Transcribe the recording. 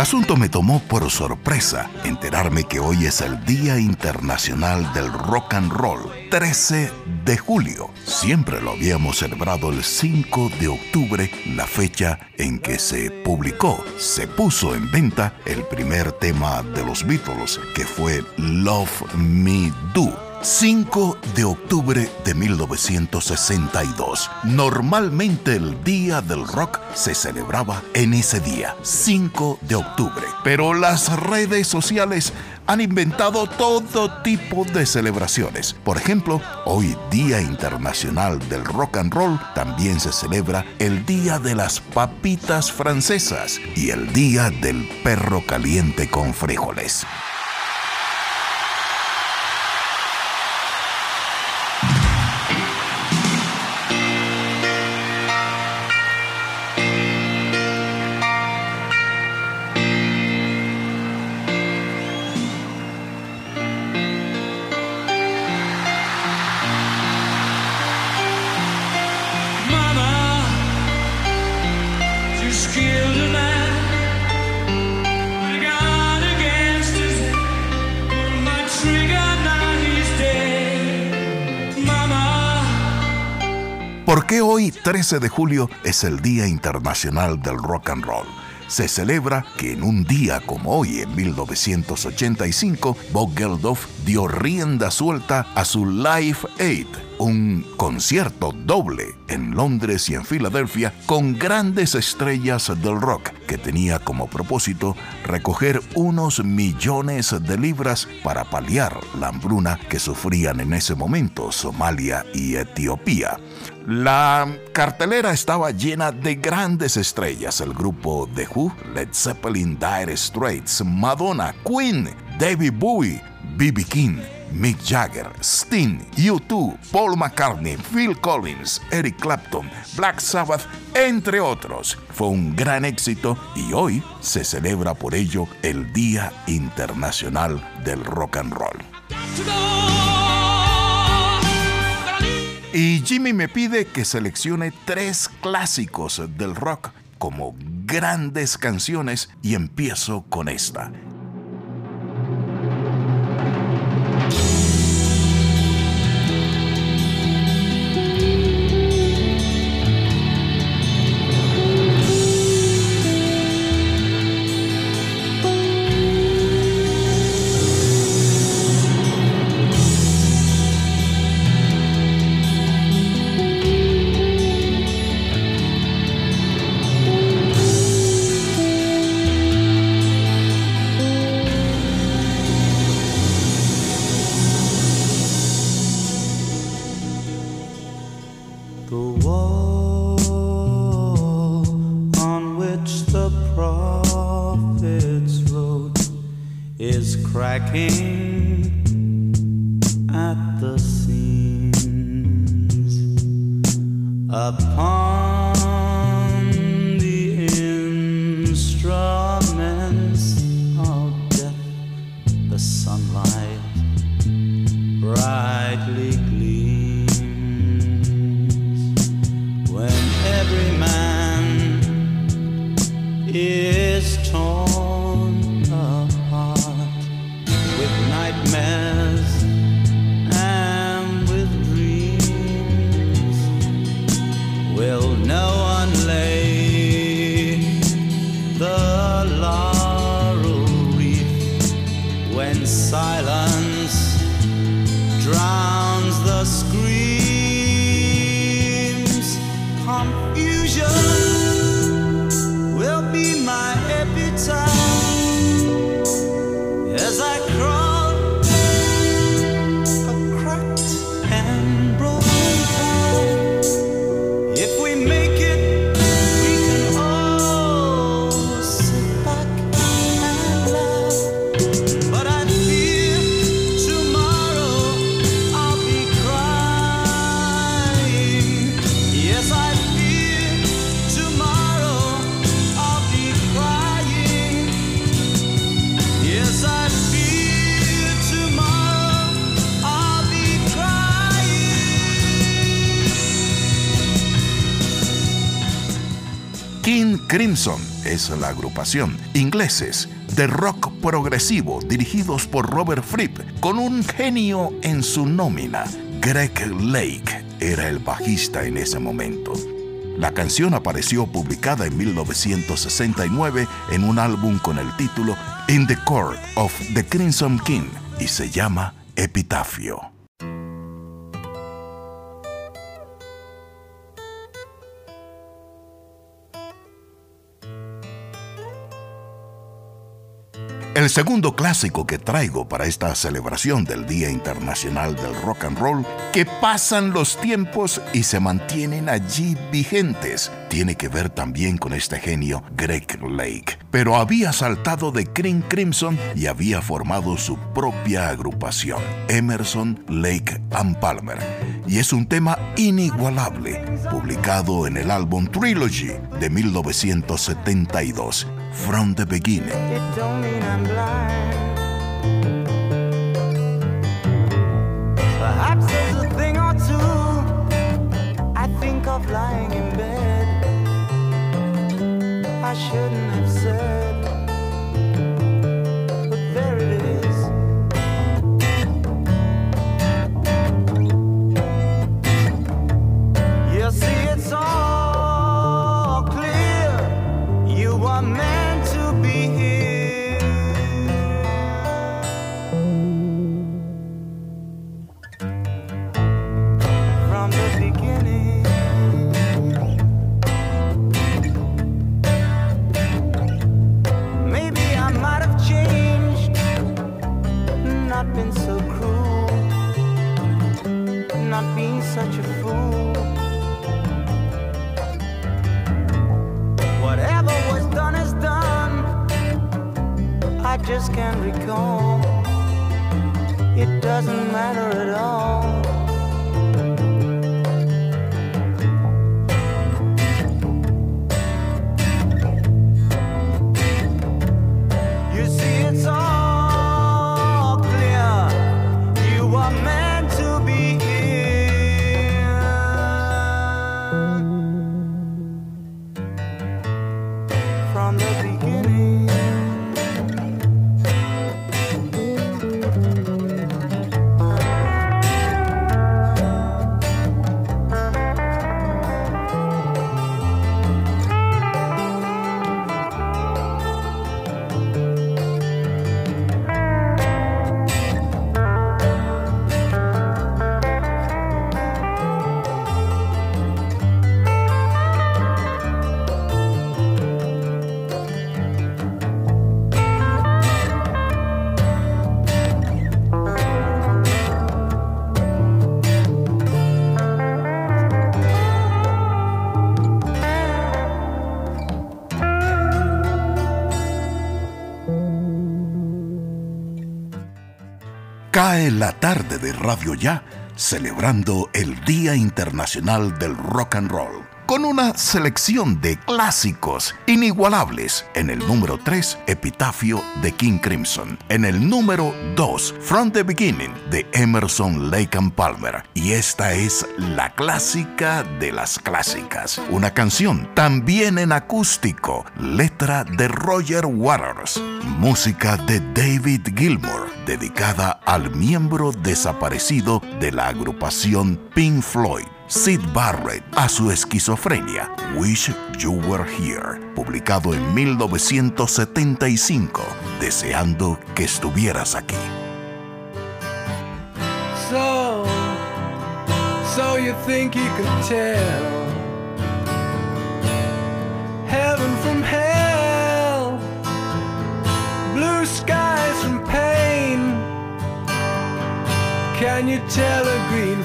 asunto me tomó por sorpresa enterarme que hoy es el Día Internacional del Rock and Roll, 13 de julio. Siempre lo habíamos celebrado el 5 de octubre, la fecha en que se publicó, se puso en venta el primer tema de los Beatles, que fue Love Me Do 5 de octubre de 1962. Normalmente el Día del Rock se celebraba en ese día, 5 de octubre. Pero las redes sociales han inventado todo tipo de celebraciones. Por ejemplo, hoy Día Internacional del Rock and Roll también se celebra el Día de las Papitas Francesas y el Día del Perro Caliente con Frijoles. ¿Por qué hoy, 13 de julio, es el Día Internacional del Rock and Roll? Se celebra que en un día como hoy, en 1985, Bob Geldof dio rienda suelta a su Live Aid, un concierto doble en Londres y en Filadelfia con grandes estrellas del rock que tenía como propósito recoger unos millones de libras para paliar la hambruna que sufrían en ese momento Somalia y Etiopía. La cartelera estaba llena de grandes estrellas, el grupo The Who, Led Zeppelin, Dire Straits, Madonna, Queen, David Bowie, B.B. King, Mick Jagger, Sting, U2, Paul McCartney, Phil Collins, Eric Clapton, Black Sabbath, entre otros. Fue un gran éxito y hoy se celebra por ello el Día Internacional del Rock and Roll. Y Jimmy me pide que seleccione tres clásicos del rock como grandes canciones y empiezo con esta. The scenes upon Crimson es la agrupación, ingleses, de rock progresivo dirigidos por Robert Fripp, con un genio en su nómina. Greg Lake era el bajista en ese momento. La canción apareció publicada en 1969 en un álbum con el título In the Court of the Crimson King y se llama Epitafio. El segundo clásico que traigo para esta celebración del Día Internacional del Rock and Roll, que pasan los tiempos y se mantienen allí vigentes, tiene que ver también con este genio Greg Lake. Pero había saltado de Cream Crimson y había formado su propia agrupación, Emerson, Lake and Palmer. Y es un tema inigualable, publicado en el álbum Trilogy de 1972 from the beginning. Perhaps there's a thing or two I think of lying in bed. I shouldn't It doesn't matter at all. Cae la tarde de Radio Ya, celebrando el Día Internacional del Rock and Roll con una selección de clásicos inigualables. En el número 3, Epitafio de King Crimson. En el número 2, From the Beginning de Emerson, Lake and Palmer. Y esta es la clásica de las clásicas. Una canción también en acústico, letra de Roger Waters, música de David Gilmour, dedicada al miembro desaparecido de la agrupación Pink Floyd. Sid Barrett a su esquizofrenia, Wish You Were Here, publicado en 1975, deseando que estuvieras aquí. So, so you think you could tell heaven from hell, blue skies from pain. Can you tell a green